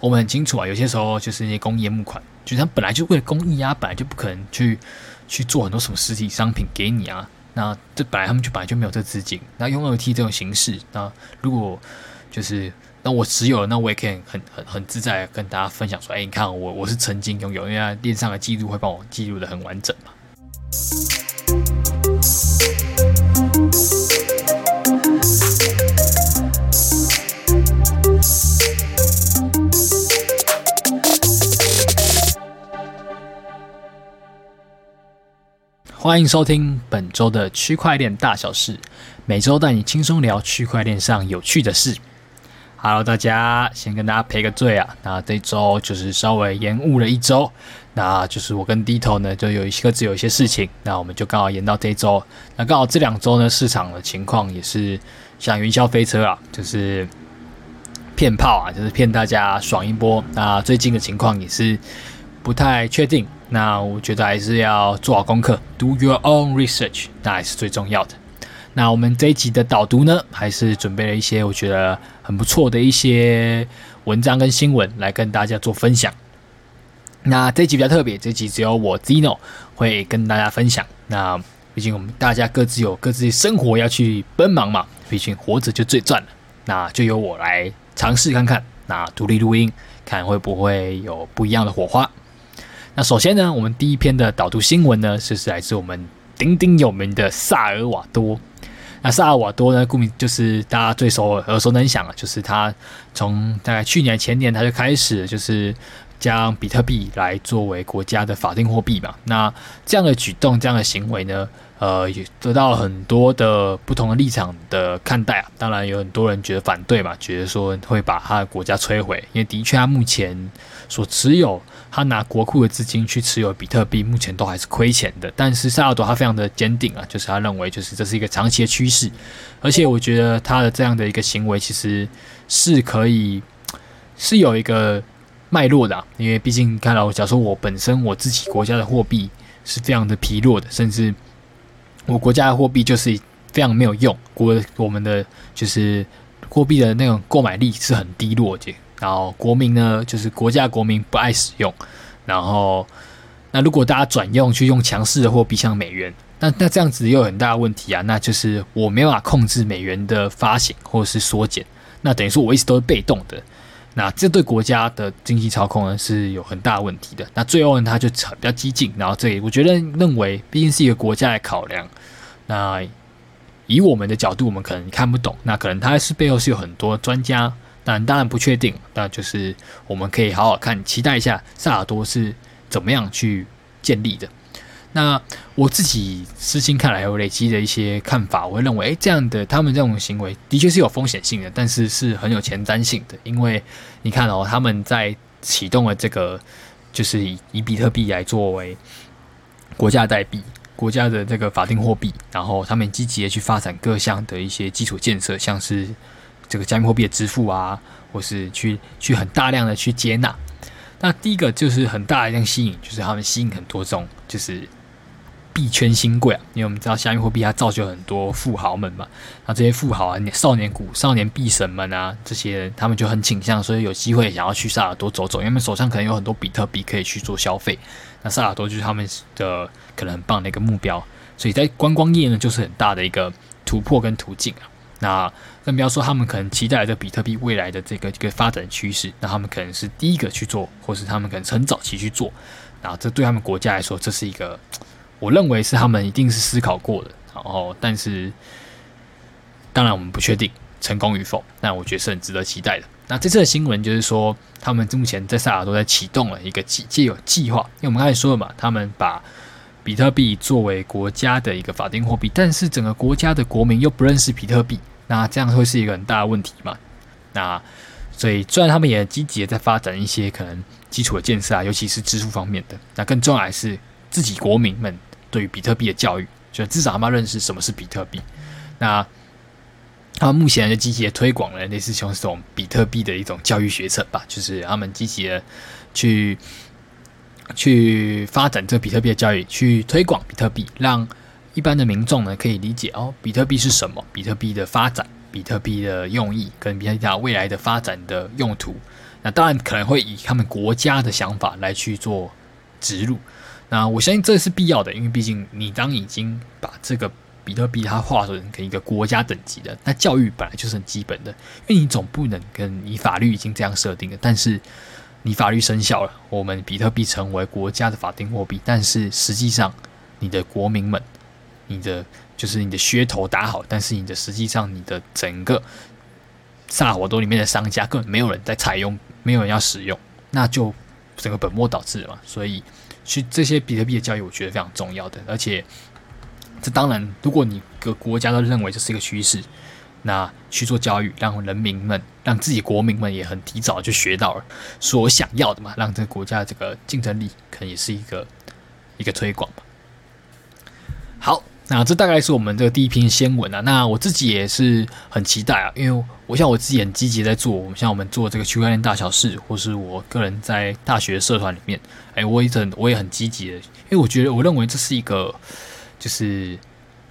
我们很清楚啊，有些时候就是那些公益募款，就是他本来就为了公益啊，本来就不可能去去做很多什么实体商品给你啊。那这本来他们就本来就没有这资金，那用 NFT 这种形式，那如果就是那我持有了，那我也可以很很很自在跟大家分享说，哎，你看我我是曾经拥有，因为链上的记录会帮我记录得很完整嘛。欢迎收听本周的区块链大小事，每周带你轻松聊区块链上有趣的事。Hello，大家，先跟大家赔个罪啊，那这周就是稍微延误了一周，那就是我跟低头呢就有一些各自有一些事情，那我们就刚好延到这周。那刚好这两周呢，市场的情况也是像云霄飞车啊，就是骗炮啊，就是骗大家爽一波。那最近的情况也是不太确定。那我觉得还是要做好功课，do your own research，那还是最重要的。那我们这一集的导读呢，还是准备了一些我觉得很不错的一些文章跟新闻来跟大家做分享。那这一集比较特别，这一集只有我 Zino 会跟大家分享。那毕竟我们大家各自有各自的生活要去奔忙嘛，毕竟活着就最赚了。那就由我来尝试看看，那独立录音，看会不会有不一样的火花。那首先呢，我们第一篇的导读新闻呢，是是来自我们鼎鼎有名的萨尔瓦多。那萨尔瓦多呢，顾名就是大家最熟耳熟能详啊，就是他从大概去年前年他就开始就是将比特币来作为国家的法定货币嘛。那这样的举动，这样的行为呢，呃，也得到了很多的不同的立场的看待啊。当然有很多人觉得反对嘛，觉得说会把他的国家摧毁，因为的确他目前所持有。他拿国库的资金去持有比特币，目前都还是亏钱的。但是萨尔多他非常的坚定啊，就是他认为就是这是一个长期的趋势，而且我觉得他的这样的一个行为其实是可以是有一个脉络的啊，因为毕竟看到，假如说我本身我自己国家的货币是非常的疲弱的，甚至我国家的货币就是非常没有用，国我们的就是货币的那种购买力是很低落的。然后国民呢，就是国家国民不爱使用。然后，那如果大家转用去用强势的货币，像美元，那那这样子又有很大的问题啊。那就是我没有办法控制美元的发行或者是缩减。那等于说我一直都是被动的。那这对国家的经济操控呢是有很大问题的。那最后呢，他就比较激进。然后这里我觉得认为，毕竟是一个国家的考量。那以我们的角度，我们可能看不懂。那可能他是背后是有很多专家。但当然不确定，那就是我们可以好好看，期待一下萨尔多是怎么样去建立的。那我自己私心看来有累积的一些看法，我会认为，哎，这样的他们这种行为的确是有风险性的，但是是很有前瞻性的，因为你看哦，他们在启动了这个，就是以以比特币来作为国家代币、国家的这个法定货币，然后他们积极的去发展各项的一些基础建设，像是。这个加密货币的支付啊，或是去去很大量的去接纳，那第一个就是很大的一样吸引，就是他们吸引很多这种就是币圈新贵啊，因为我们知道加密货币它造就很多富豪们嘛，那这些富豪啊、少年股、少年币神们啊，这些人他们就很倾向，所以有机会想要去萨尔多走走，因为他们手上可能有很多比特币可以去做消费，那萨尔多就是他们的可能很棒的一个目标，所以在观光业呢，就是很大的一个突破跟途径啊。那更不要说他们可能期待着比特币未来的这个这个发展趋势，那他们可能是第一个去做，或是他们可能很早期去做，那这对他们国家来说，这是一个我认为是他们一定是思考过的。然后，但是当然我们不确定成功与否，但我觉得是很值得期待的。那这次的新闻就是说，他们目前在萨尔多在启动了一个计，既有计划，因为我们刚才说了嘛，他们把比特币作为国家的一个法定货币，但是整个国家的国民又不认识比特币，那这样会是一个很大的问题嘛？那所以虽然他们也积极的在发展一些可能基础的建设啊，尤其是支付方面的，那更重要还是自己国民们对于比特币的教育，就至少他们认识什么是比特币。那他们目前就积极的推广了类似像这种比特币的一种教育学程吧，就是他们积极的去。去发展这个比特币的教育，去推广比特币，让一般的民众呢可以理解哦，比特币是什么？比特币的发展，比特币的用意，跟比特币未来的发展的用途。那当然可能会以他们国家的想法来去做植入。那我相信这是必要的，因为毕竟你当已经把这个比特币它划成一个国家等级的，那教育本来就是很基本的，因为你总不能跟你法律已经这样设定了，但是你法律生效了，我们比特币成为国家的法定货币，但是实际上你的国民们，你的就是你的噱头打好，但是你的实际上你的整个萨尔瓦多里面的商家根本没有人在采用，没有人要使用，那就整个本末倒置了嘛，所以。去这些比特币的交易，我觉得非常重要的。而且，这当然，如果你个国家都认为这是一个趋势，那去做教育，让人民们、让自己国民们也很提早就学到了所想要的嘛，让这个国家这个竞争力可能也是一个一个推广吧。好。那这大概是我们这个第一篇新闻啊。那我自己也是很期待啊，因为我像我自己很积极在做，我们像我们做这个区块链大小事，或是我个人在大学社团里面，哎，我也很我也很积极的，因为我觉得我认为这是一个，就是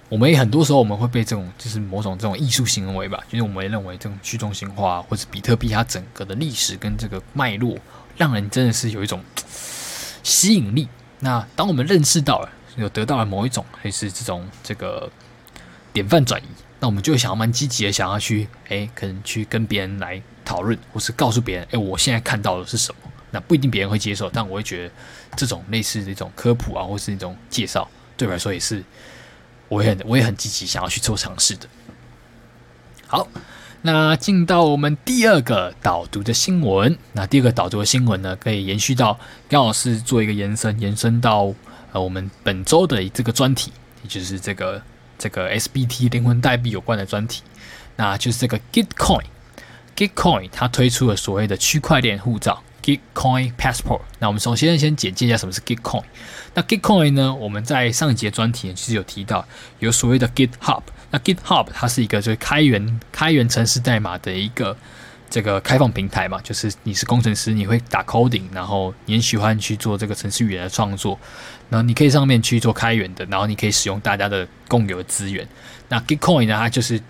我们也很多时候我们会被这种就是某种这种艺术行为吧，就是我们也认为这种去中心化或者比特币它整个的历史跟这个脉络，让人真的是有一种吸引力。那当我们认识到了。有得到了某一种，还是这种这个典范转移，那我们就想要蛮积极的，想要去诶，可能去跟别人来讨论，或是告诉别人，诶，我现在看到的是什么？那不一定别人会接受，但我会觉得这种类似的一种科普啊，或是一种介绍，对我来说也是，我也我也很积极想要去做尝试的。好，那进到我们第二个导读的新闻，那第二个导读的新闻呢，可以延续到刚好是做一个延伸，延伸到。我们本周的这个专题，也就是这个这个 SBT 灵魂代币有关的专题，那就是这个 Gitcoin。Gitcoin 它推出了所谓的区块链护照 Gitcoin Passport。那我们首先先简介一下什么是 Gitcoin。那 Gitcoin 呢，我们在上一节专题其实有提到，有所谓的 GitHub。那 GitHub 它是一个就是开源开源程式代码的一个。这个开放平台嘛，就是你是工程师，你会打 coding，然后你很喜欢去做这个程式语言的创作，然后你可以上面去做开源的，然后你可以使用大家的共有的资源。那 Gitcoin 呢，它就是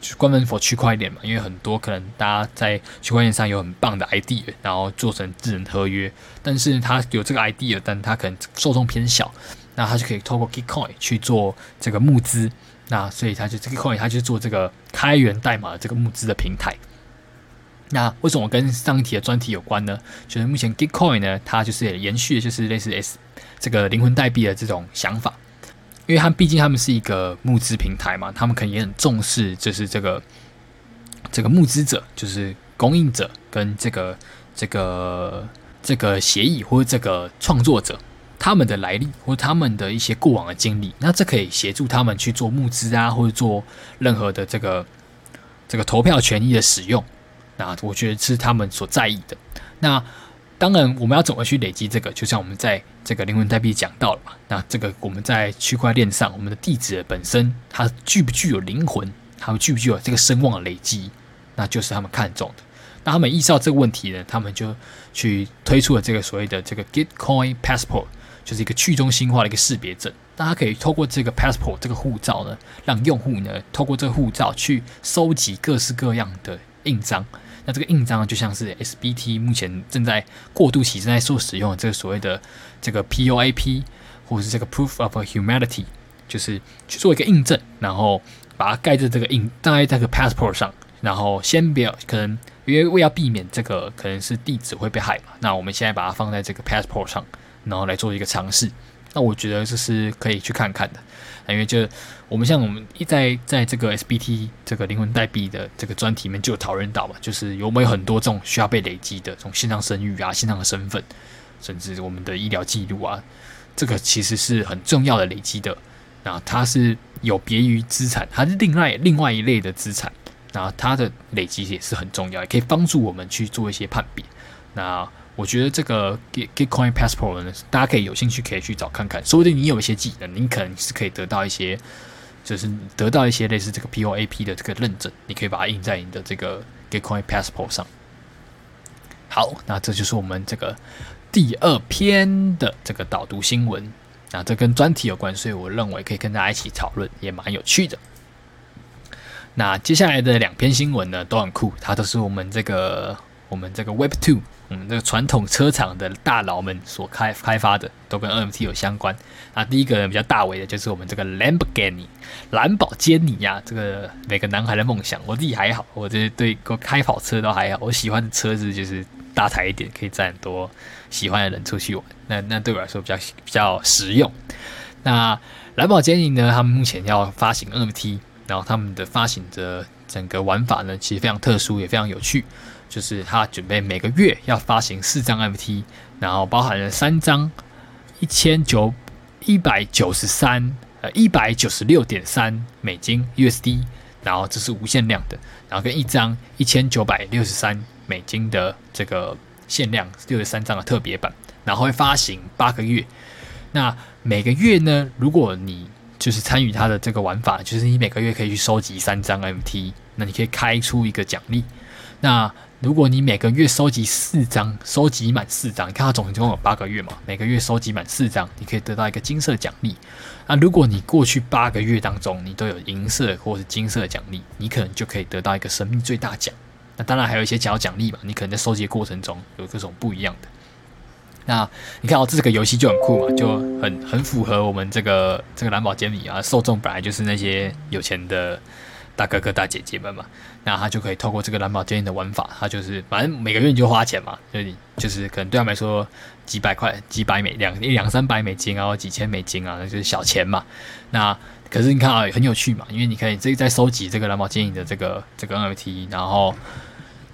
专门 for 区块链嘛，因为很多可能大家在区块链上有很棒的 idea，然后做成智能合约，但是它有这个 idea，但它可能受众偏小，那它就可以透过 Gitcoin 去做这个募资，那所以它就 Gitcoin 它就做这个开源代码的这个募资的平台。那为什么跟上一题的专题有关呢？就是目前 Gitcoin 呢，它就是延续的就是类似 S 这个灵魂代币的这种想法，因为它毕竟他们是一个募资平台嘛，他们可能也很重视就是这个这个募资者，就是供应者跟这个这个这个协议或者这个创作者他们的来历或者他们的一些过往的经历，那这可以协助他们去做募资啊，或者做任何的这个这个投票权益的使用。那我觉得是他们所在意的。那当然，我们要怎么去累积这个？就像我们在这个灵魂代币讲到了嘛。那这个我们在区块链上，我们的地址本身它具不具有灵魂？它具不具有这个声望的累积？那就是他们看重的。那他们意识到这个问题呢，他们就去推出了这个所谓的这个 Gitcoin Passport，就是一个去中心化的一个识别证。大家可以透过这个 Passport 这个护照呢，让用户呢透过这个护照去收集各式各样的印章。那这个印章就像是 SBT 目前正在过渡期正在做使用的这个所谓的这个 POAP，或者是这个 Proof of Humanity，就是去做一个印证，然后把它盖在这个印，盖在这个 passport 上，然后先不要可能因为为要避免这个可能是地址会被害嘛，那我们现在把它放在这个 passport 上，然后来做一个尝试。那我觉得这是可以去看看的。因为就我们像我们一在在这个 SBT 这个灵魂代币的这个专题里面就有讨论到嘛，就是有没有很多这种需要被累积的这种线上声誉啊、线上的身份，甚至我们的医疗记录啊，这个其实是很重要的累积的。那它是有别于资产，它是另外另外一类的资产。那它的累积也是很重要，也可以帮助我们去做一些判别。那我觉得这个 Gitcoin Passport 呢，大家可以有兴趣可以去找看看，说不定你有一些技能，你可能是可以得到一些，就是得到一些类似这个 POAP 的这个认证，你可以把它印在你的这个 Gitcoin Passport 上。好，那这就是我们这个第二篇的这个导读新闻。那这跟专题有关，所以我认为可以跟大家一起讨论，也蛮有趣的。那接下来的两篇新闻呢，都很酷，它都是我们这个我们这个 Web Two。嗯，这个传统车厂的大佬们所开开发的，都跟 NFT 有相关。那，第一个比较大为的就是我们这个兰博基尼，蓝宝坚尼呀，这个每个男孩的梦想。我自己还好，我这对开跑车都还好。我喜欢的车子就是大台一点，可以载很多喜欢的人出去玩。那那对我来说比较比较实用。那蓝宝坚尼呢，他们目前要发行 NFT，然后他们的发行的整个玩法呢，其实非常特殊，也非常有趣。就是他准备每个月要发行四张 MT，然后包含了三张一千九一百九十三呃一百九十六点三美金 USD，然后这是无限量的，然后跟一张一千九百六十三美金的这个限量六十三张的特别版，然后会发行八个月。那每个月呢，如果你就是参与他的这个玩法，就是你每个月可以去收集三张 MT，那你可以开出一个奖励。那如果你每个月收集四张，收集满四张，你看它总共有八个月嘛，每个月收集满四张，你可以得到一个金色奖励。那如果你过去八个月当中，你都有银色或是金色奖励，你可能就可以得到一个生命最大奖。那当然还有一些小奖励嘛，你可能在收集的过程中有各种不一样的。那你看哦，这个游戏就很酷嘛，就很很符合我们这个这个蓝宝坚尼啊，受众本来就是那些有钱的。大哥哥大姐姐们嘛，那他就可以透过这个蓝宝坚尼的玩法，他就是反正每个月你就花钱嘛，所以就是可能对他们来说几百块、几百美两两三百美金啊，几千美金啊，就是小钱嘛。那可是你看啊，很有趣嘛，因为你可以这在收集这个蓝宝坚尼的这个这个 NFT，然后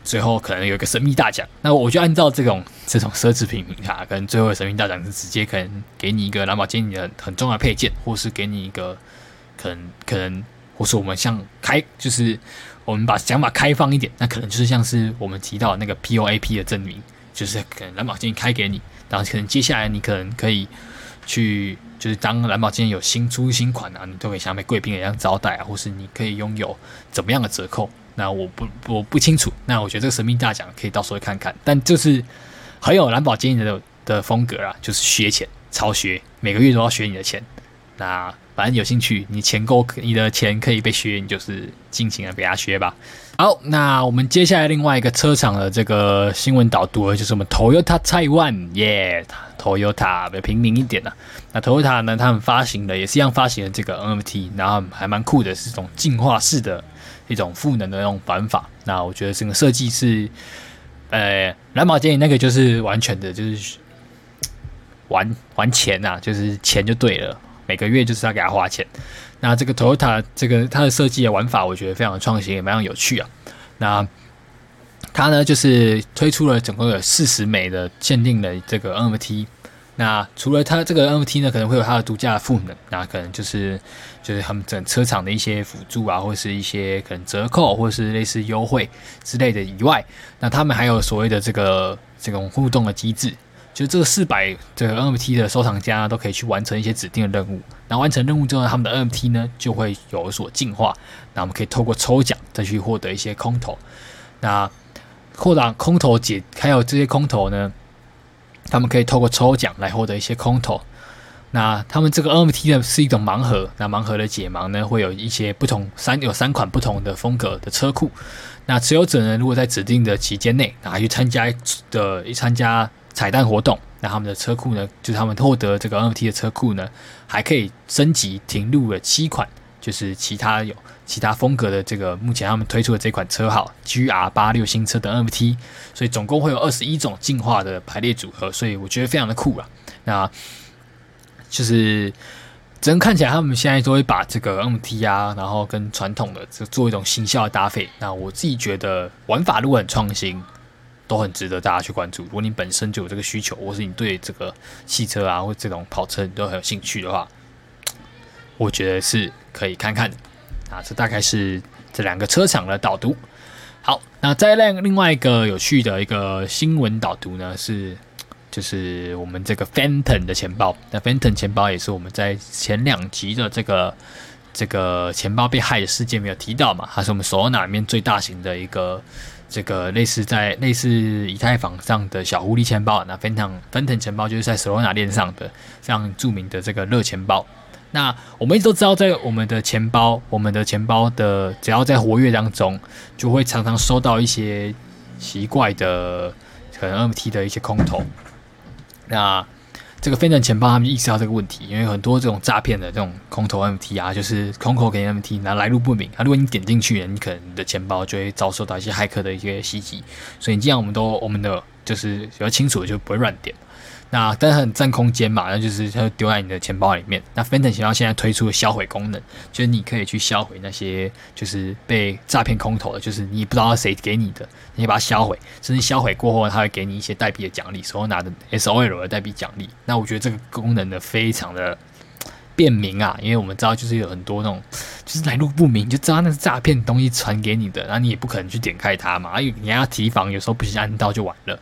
最后可能有一个神秘大奖。那我就按照这种这种奢侈品名卡，可能最后的神秘大奖是直接可能给你一个蓝宝坚尼的很重要的配件，或是给你一个可能可能。或是我们像开，就是我们把想法开放一点，那可能就是像是我们提到那个 POAP 的证明，就是可能蓝宝坚尼开给你，然后可能接下来你可能可以去，就是当蓝宝坚有新出新款啊，你都可以像被贵宾一样招待啊，或是你可以拥有怎么样的折扣？那我不我不清楚，那我觉得这个神秘大奖可以到时候看看，但就是很有蓝宝坚的的风格啊，就是削钱，超削，每个月都要削你的钱，那。反正有兴趣，你钱够，你的钱可以被削，你就是尽情的给他削吧。好，那我们接下来另外一个车厂的这个新闻导读，就是我们 Toyota Taiwan，耶，Toyota 比较平民一点的。那 Toyota 呢，他们发行的也是一样发行的这个 NFT，然后还蛮酷的，是这种进化式的一种赋能的那种玩法。那我觉得整个设计是，呃，蓝宝坚尼那个就是完全的就是玩玩钱呐、啊，就是钱就对了。每个月就是要给他花钱，那这个 Toyota 这个它的设计的玩法，我觉得非常的创新，也蛮有趣啊。那它呢，就是推出了总共有四十枚的限定的这个 NFT。那除了它这个 NFT 呢，可能会有它的独家的赋能，那可能就是就是他们整车厂的一些辅助啊，或是一些可能折扣，或是类似优惠之类的以外，那他们还有所谓的这个这种互动的机制。就这个四百这个 NFT 的收藏家都可以去完成一些指定的任务，那完成任务之后，他们的 NFT 呢就会有所进化。那我们可以透过抽奖再去获得一些空投。那获得空投解，还有这些空投呢，他们可以透过抽奖来获得一些空投。那他们这个 NFT 呢是一种盲盒，那盲盒的解盲呢会有一些不同三有三款不同的风格的车库。那持有者呢，如果在指定的期间内，那还去参加的一参加。彩蛋活动，那他们的车库呢？就是他们获得这个 NFT 的车库呢，还可以升级停入了七款，就是其他有其他风格的这个目前他们推出的这款车号 GR 八六新车的 NFT，所以总共会有二十一种进化的排列组合，所以我觉得非常的酷啊。那就是整个看起来他们现在都会把这个 NFT 啊，然后跟传统的这做一种新效的搭配。那我自己觉得玩法如果很创新。都很值得大家去关注。如果你本身就有这个需求，或是你对这个汽车啊，或这种跑车你都很有兴趣的话，我觉得是可以看看的。啊，这大概是这两个车厂的导读。好，那再来另外一个有趣的一个新闻导读呢，是就是我们这个 Phantom 的钱包。那 Phantom 钱包也是我们在前两集的这个这个钱包被害的事件没有提到嘛？它是我们 Solana 里面最大型的一个。这个类似在类似以太坊上的小狐狸钱包，那 Phantom Phantom 钱包就是在 Solana 链上的非常著名的这个热钱包。那我们一直都知道，在我们的钱包，我们的钱包的只要在活跃当中，就会常常收到一些奇怪的可能 NFT 的一些空投。那这个飞人钱包他们意识到这个问题，因为很多这种诈骗的这种空投 MT 啊，就是空口给 MT，然后来路不明。啊，如果你点进去，你可能你的钱包就会遭受到一些骇客的一些袭击。所以，既然我们都我们的就是比较清楚，就不会乱点。那但是很占空间嘛，那就是它丢在你的钱包里面。那 Phantom 钱包现在推出了销毁功能，就是你可以去销毁那些就是被诈骗空投的，就是你不知道谁给你的，你把它销毁，甚至销毁过后，它会给你一些代币的奖励，手上拿的 SOL 的代币奖励。那我觉得这个功能呢，非常的便民啊，因为我们知道就是有很多那种就是来路不明，就知道那是诈骗东西传给你的，然后你也不可能去点开它嘛，因为你要提防，有时候不小心按到就完了。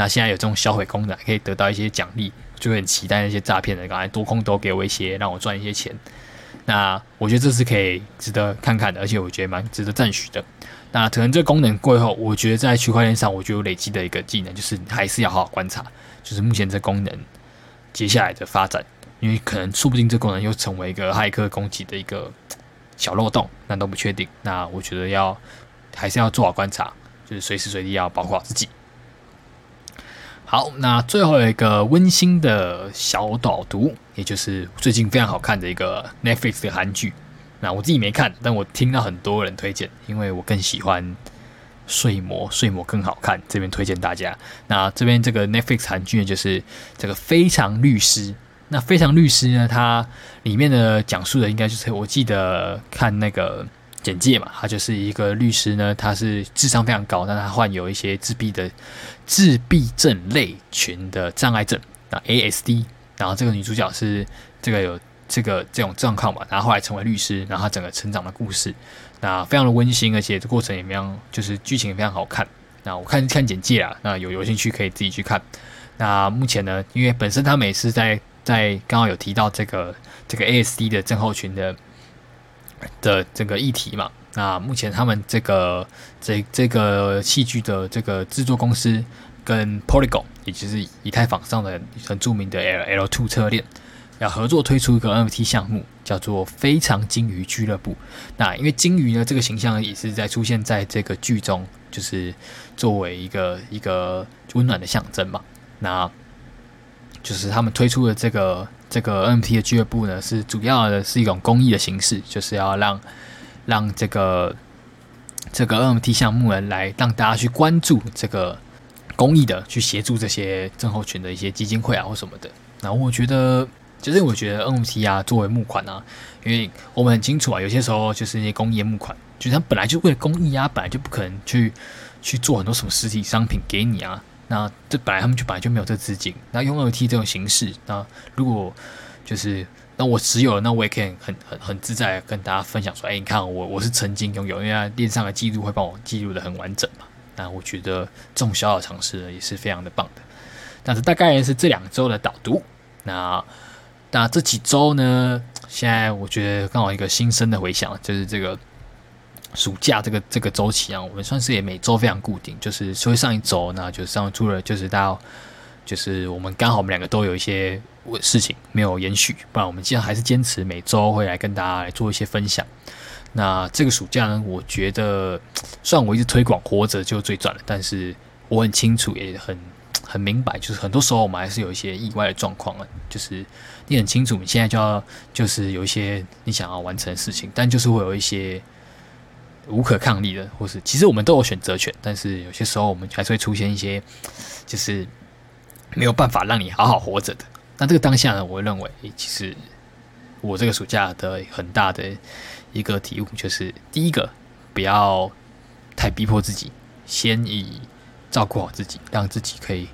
那现在有这种销毁功能，可以得到一些奖励，就会很期待那些诈骗的，刚才多空都给我一些，让我赚一些钱。那我觉得这是可以值得看看的，而且我觉得蛮值得赞许的。那可能这功能过后，我觉得在区块链上，我就有累积的一个技能，就是还是要好好观察，就是目前这功能接下来的发展，因为可能说不定这功能又成为一个骇客攻击的一个小漏洞，那都不确定。那我觉得要还是要做好观察，就是随时随地要保护好自己。好，那最后有一个温馨的小导读，也就是最近非常好看的一个 Netflix 的韩剧。那我自己没看，但我听到很多人推荐，因为我更喜欢睡魔，睡魔更好看，这边推荐大家。那这边这个 Netflix 韩剧呢，就是这个非常律师。那非常律师呢，它里面的讲述的应该就是我记得看那个。简介嘛，他就是一个律师呢，他是智商非常高，但他患有一些自闭的自闭症类群的障碍症，那 ASD。然后这个女主角是这个有这个这种状况嘛，然后后来成为律师，然后她整个成长的故事，那非常的温馨，而且这过程也非常就是剧情也非常好看。那我看看简介啊，那有有兴趣可以自己去看。那目前呢，因为本身他们也是在在刚好有提到这个这个 ASD 的症候群的。的这个议题嘛，那目前他们这个这这个戏剧的这个制作公司跟 Polygon，也就是以太坊上的很著名的 L L Two 车链，要合作推出一个 NFT 项目，叫做“非常鲸鱼俱乐部”。那因为鲸鱼呢，这个形象也是在出现在这个剧中，就是作为一个一个温暖的象征嘛。那就是他们推出的这个。这个 NFT 的俱乐部呢，是主要的是一种公益的形式，就是要让让这个这个 NFT 项目呢，来让大家去关注这个公益的，去协助这些症候群的一些基金会啊或什么的。然后我觉得，其实我觉得 NFT 啊，作为募款啊，因为我们很清楚啊，有些时候就是一些公益的募款，就是他本来就为了公益啊，本来就不可能去去做很多什么实体商品给你啊。那这本来他们就本来就没有这资金，那用 NFT 这种形式，那如果就是那我持有，那我也可以很很很自在跟大家分享说，哎，你看我我是曾经拥有，因为链上的记录会帮我记录的很完整嘛。那我觉得这种小小尝试呢也是非常的棒的。但是大概是这两周的导读。那那这几周呢，现在我觉得刚好一个新生的回响，就是这个。暑假这个这个周期啊，我们算是也每周非常固定，就是所以上一周，那就是上周了，就是到，就是我们刚好我们两个都有一些事情没有延续，不然我们既然还是坚持每周会来跟大家来做一些分享。那这个暑假呢，我觉得虽然我一直推广活着就最赚了，但是我很清楚也很很明白，就是很多时候我们还是有一些意外的状况啊，就是你很清楚你现在就要就是有一些你想要完成的事情，但就是会有一些。无可抗力的，或是其实我们都有选择权，但是有些时候我们还是会出现一些，就是没有办法让你好好活着的。那这个当下呢，我认为，其实我这个暑假的很大的一个体悟就是，第一个不要太逼迫自己，先以照顾好自己，让自己可以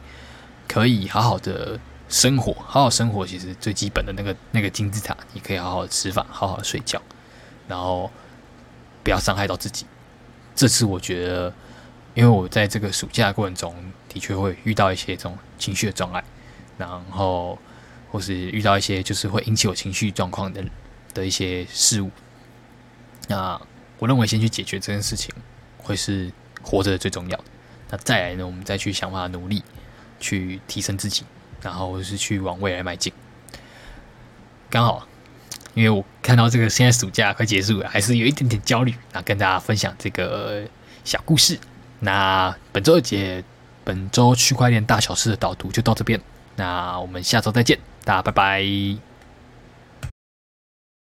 可以好好的生活，好好生活。其实最基本的那个那个金字塔，你可以好好吃饭，好好睡觉，然后。不要伤害到自己。这次我觉得，因为我在这个暑假过程中的确会遇到一些这种情绪的障碍，然后或是遇到一些就是会引起我情绪状况的的一些事物。那我认为先去解决这件事情，会是活着最重要的。那再来呢，我们再去想办法努力去提升自己，然后是去往未来迈进。刚好。因为我看到这个现在暑假快结束了，还是有一点点焦虑。那跟大家分享这个小故事。那本周节本周区块链大小事的导读就到这边，那我们下周再见，大家拜拜。